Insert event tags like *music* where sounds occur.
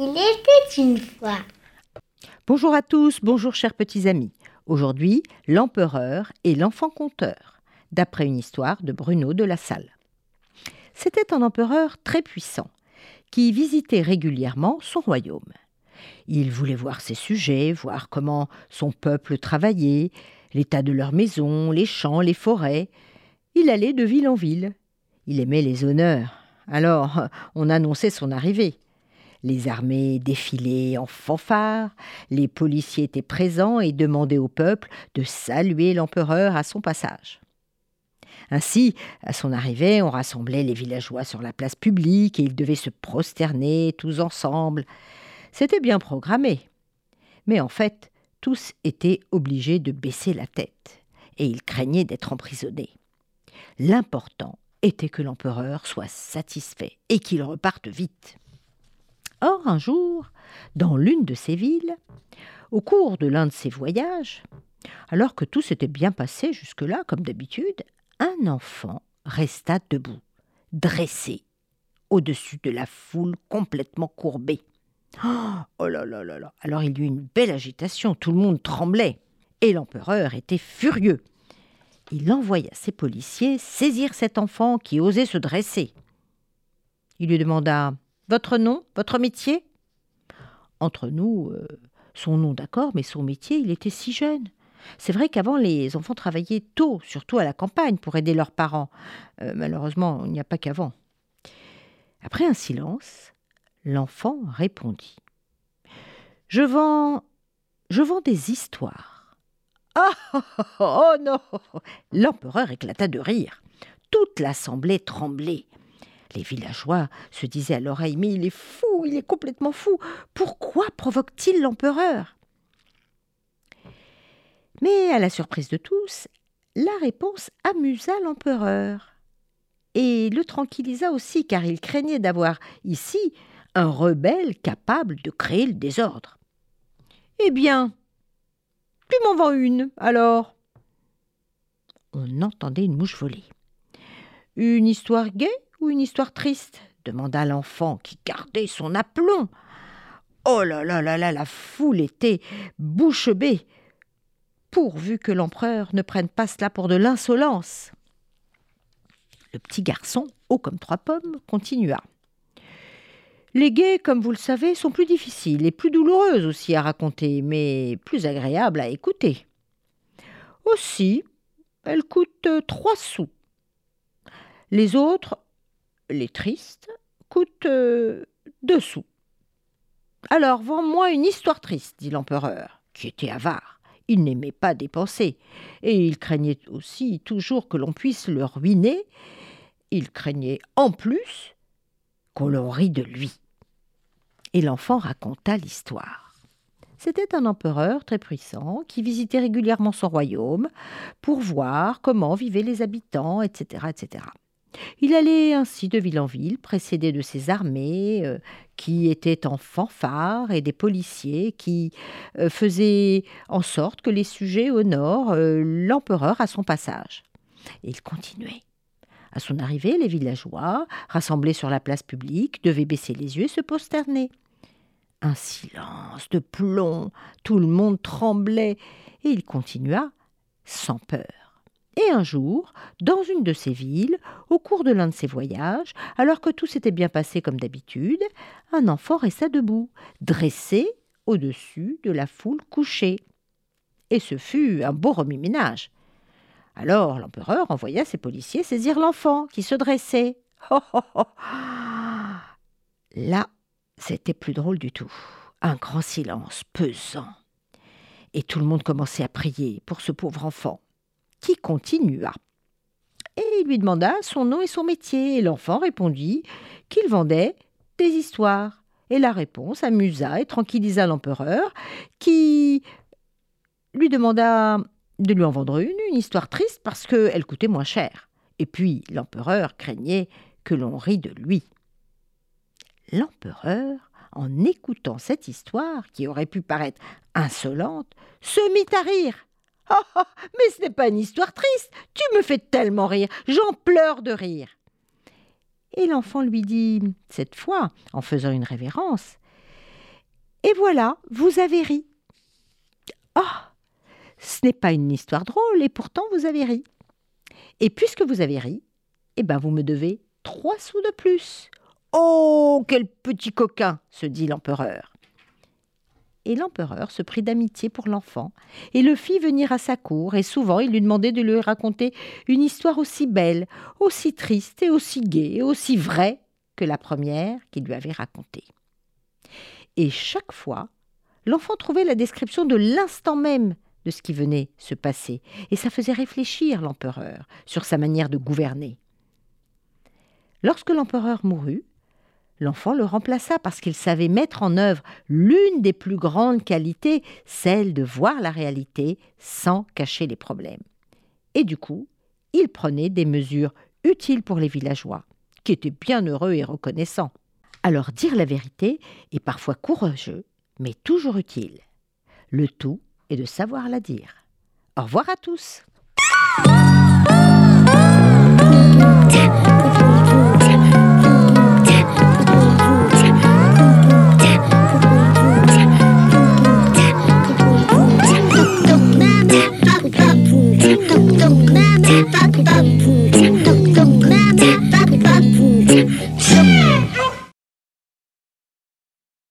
Il était une fois. Bonjour à tous, bonjour chers petits amis. Aujourd'hui, l'empereur et l'enfant conteur, d'après une histoire de Bruno de la Salle. C'était un empereur très puissant, qui visitait régulièrement son royaume. Il voulait voir ses sujets, voir comment son peuple travaillait, l'état de leurs maisons, les champs, les forêts. Il allait de ville en ville. Il aimait les honneurs. Alors, on annonçait son arrivée. Les armées défilaient en fanfare, les policiers étaient présents et demandaient au peuple de saluer l'empereur à son passage. Ainsi, à son arrivée, on rassemblait les villageois sur la place publique et ils devaient se prosterner tous ensemble. C'était bien programmé. Mais en fait, tous étaient obligés de baisser la tête et ils craignaient d'être emprisonnés. L'important était que l'empereur soit satisfait et qu'il reparte vite. Or, un jour, dans l'une de ces villes, au cours de l'un de ses voyages, alors que tout s'était bien passé jusque-là, comme d'habitude, un enfant resta debout, dressé, au-dessus de la foule complètement courbée. Oh là là là là Alors il y eut une belle agitation, tout le monde tremblait, et l'empereur était furieux. Il envoya ses policiers saisir cet enfant qui osait se dresser. Il lui demanda votre nom, votre métier? Entre nous, euh, son nom d'accord, mais son métier, il était si jeune. C'est vrai qu'avant, les enfants travaillaient tôt, surtout à la campagne, pour aider leurs parents. Euh, malheureusement, il n'y a pas qu'avant. Après un silence, l'enfant répondit. Je vends. Je vends des histoires. Ah oh, oh, oh non L'empereur éclata de rire. Toute l'assemblée tremblait. Les villageois se disaient à l'oreille Mais il est fou, il est complètement fou. Pourquoi provoque-t-il l'empereur? Mais à la surprise de tous, la réponse amusa l'empereur et le tranquillisa aussi, car il craignait d'avoir ici un rebelle capable de créer le désordre. Eh bien, tu m'en vends une, alors On entendait une mouche voler. Une histoire gaie? Ou une histoire triste demanda l'enfant qui gardait son aplomb. Oh là là là là, la foule était bouche bée, pourvu que l'empereur ne prenne pas cela pour de l'insolence. Le petit garçon, haut comme trois pommes, continua. Les guets, comme vous le savez, sont plus difficiles et plus douloureuses aussi à raconter, mais plus agréables à écouter. Aussi, elles coûtent trois sous. Les autres les tristes coûtent euh, deux sous. Alors, vends-moi une histoire triste, dit l'empereur, qui était avare. Il n'aimait pas dépenser, et il craignait aussi toujours que l'on puisse le ruiner. Il craignait en plus qu'on l'on rit de lui. Et l'enfant raconta l'histoire. C'était un empereur très puissant qui visitait régulièrement son royaume pour voir comment vivaient les habitants, etc., etc. Il allait ainsi de ville en ville, précédé de ses armées, euh, qui étaient en fanfare, et des policiers qui euh, faisaient en sorte que les sujets honorent euh, l'empereur à son passage. Et il continuait. À son arrivée, les villageois, rassemblés sur la place publique, devaient baisser les yeux et se posterner. Un silence de plomb, tout le monde tremblait, et il continua sans peur. Et un jour, dans une de ces villes, au cours de l'un de ses voyages, alors que tout s'était bien passé comme d'habitude, un enfant resta debout, dressé au-dessus de la foule couchée. Et ce fut un beau remue-ménage. Alors l'empereur envoya ses policiers saisir l'enfant qui se dressait. *laughs* Oh, oh, oh. Là, c'était plus drôle du tout. Un grand silence pesant. Et tout le monde commençait à prier pour ce pauvre enfant qui continua. Et il lui demanda son nom et son métier, et l'enfant répondit qu'il vendait des histoires. Et la réponse amusa et tranquillisa l'empereur, qui lui demanda de lui en vendre une, une histoire triste parce qu'elle coûtait moins cher. Et puis l'empereur craignait que l'on rit de lui. L'empereur, en écoutant cette histoire, qui aurait pu paraître insolente, se mit à rire. *laughs* oh, mais ce n'est pas une histoire triste. Tu me fais tellement rire. J'en pleure de rire. Et l'enfant lui dit, cette fois, en faisant une révérence, Et voilà, vous avez ri. Oh, ce n'est pas une histoire drôle, et pourtant vous avez ri. Et puisque vous avez ri, eh ben vous me devez trois sous de plus. Oh, quel petit coquin se dit l'empereur. Et l'empereur se prit d'amitié pour l'enfant et le fit venir à sa cour, et souvent il lui demandait de lui raconter une histoire aussi belle, aussi triste et aussi gaie aussi vraie que la première qu'il lui avait racontée. Et chaque fois, l'enfant trouvait la description de l'instant même de ce qui venait se passer, et ça faisait réfléchir l'empereur sur sa manière de gouverner. Lorsque l'empereur mourut, l'enfant le remplaça parce qu'il savait mettre en œuvre l'une des plus grandes qualités, celle de voir la réalité sans cacher les problèmes. Et du coup, il prenait des mesures utiles pour les villageois, qui étaient bien heureux et reconnaissants. Alors dire la vérité est parfois courageux, mais toujours utile. Le tout est de savoir la dire. Au revoir à tous.